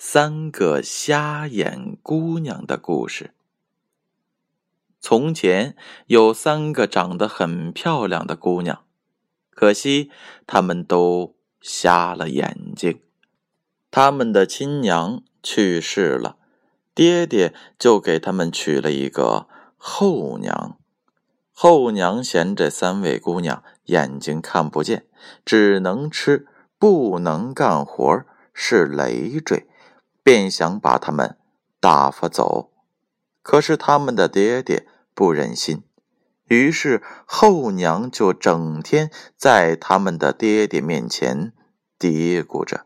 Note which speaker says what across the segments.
Speaker 1: 三个瞎眼姑娘的故事。从前有三个长得很漂亮的姑娘，可惜她们都瞎了眼睛。他们的亲娘去世了，爹爹就给他们娶了一个后娘。后娘嫌这三位姑娘眼睛看不见，只能吃，不能干活，是累赘。便想把他们打发走，可是他们的爹爹不忍心，于是后娘就整天在他们的爹爹面前嘀咕着，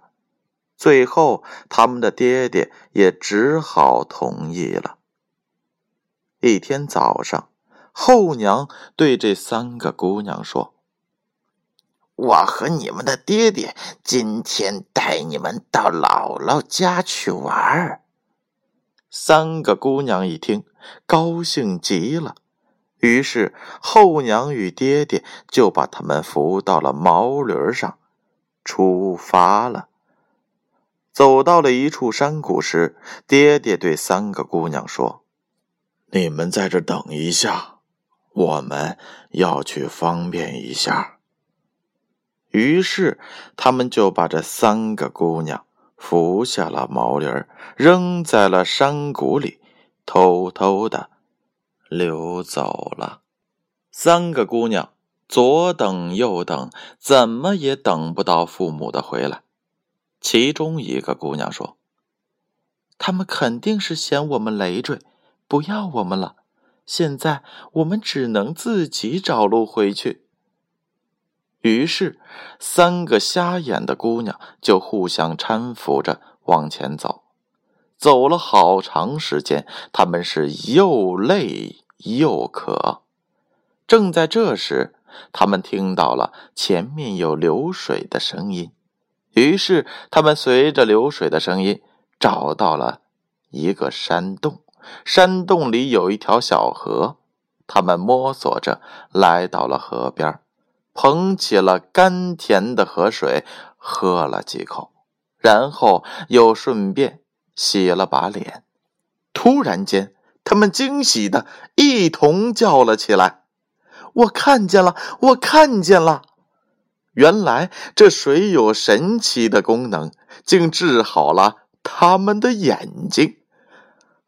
Speaker 1: 最后他们的爹爹也只好同意了。一天早上，后娘对这三个姑娘说。
Speaker 2: 我和你们的爹爹今天带你们到姥姥家去玩儿。
Speaker 1: 三个姑娘一听，高兴极了，于是后娘与爹爹就把他们扶到了毛驴上，出发了。走到了一处山谷时，爹爹对三个姑娘说：“你们在这等一下，我们要去方便一下。”于是，他们就把这三个姑娘扶下了毛驴儿，扔在了山谷里，偷偷的溜走了。三个姑娘左等右等，怎么也等不到父母的回来。其中一个姑娘说：“他们肯定是嫌我们累赘，不要我们了。现在我们只能自己找路回去。”于是，三个瞎眼的姑娘就互相搀扶着往前走。走了好长时间，他们是又累又渴。正在这时，他们听到了前面有流水的声音。于是，他们随着流水的声音找到了一个山洞。山洞里有一条小河，他们摸索着来到了河边。捧起了甘甜的河水，喝了几口，然后又顺便洗了把脸。突然间，他们惊喜的一同叫了起来：“我看见了！我看见了！原来这水有神奇的功能，竟治好了他们的眼睛。”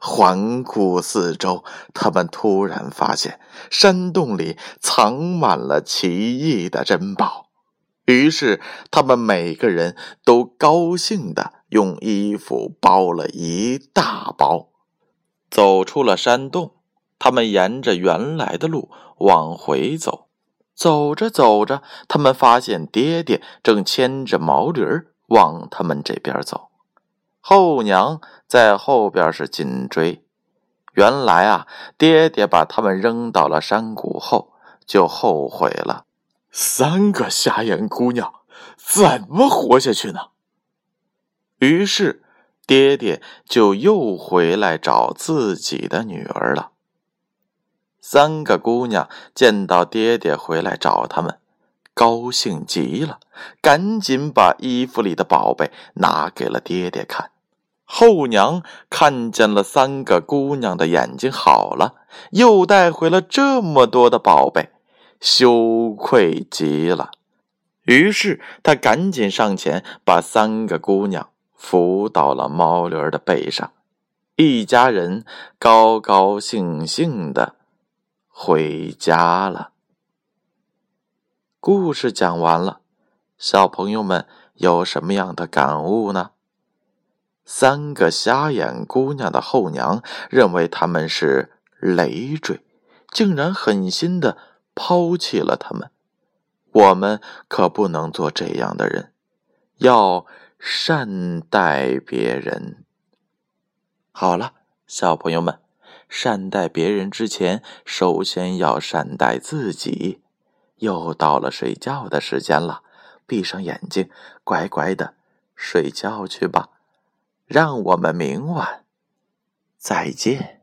Speaker 1: 环顾四周，他们突然发现山洞里藏满了奇异的珍宝。于是，他们每个人都高兴的用衣服包了一大包，走出了山洞。他们沿着原来的路往回走，走着走着，他们发现爹爹正牵着毛驴儿往他们这边走。后娘在后边是紧追，原来啊，爹爹把他们扔到了山谷后，就后悔了。三个瞎眼姑娘怎么活下去呢？于是，爹爹就又回来找自己的女儿了。三个姑娘见到爹爹回来找他们。高兴极了，赶紧把衣服里的宝贝拿给了爹爹看。后娘看见了三个姑娘的眼睛好了，又带回了这么多的宝贝，羞愧极了。于是她赶紧上前，把三个姑娘扶到了毛驴的背上，一家人高高兴兴的回家了。故事讲完了，小朋友们有什么样的感悟呢？三个瞎眼姑娘的后娘认为他们是累赘，竟然狠心的抛弃了他们。我们可不能做这样的人，要善待别人。好了，小朋友们，善待别人之前，首先要善待自己。又到了睡觉的时间了，闭上眼睛，乖乖的睡觉去吧。让我们明晚再见。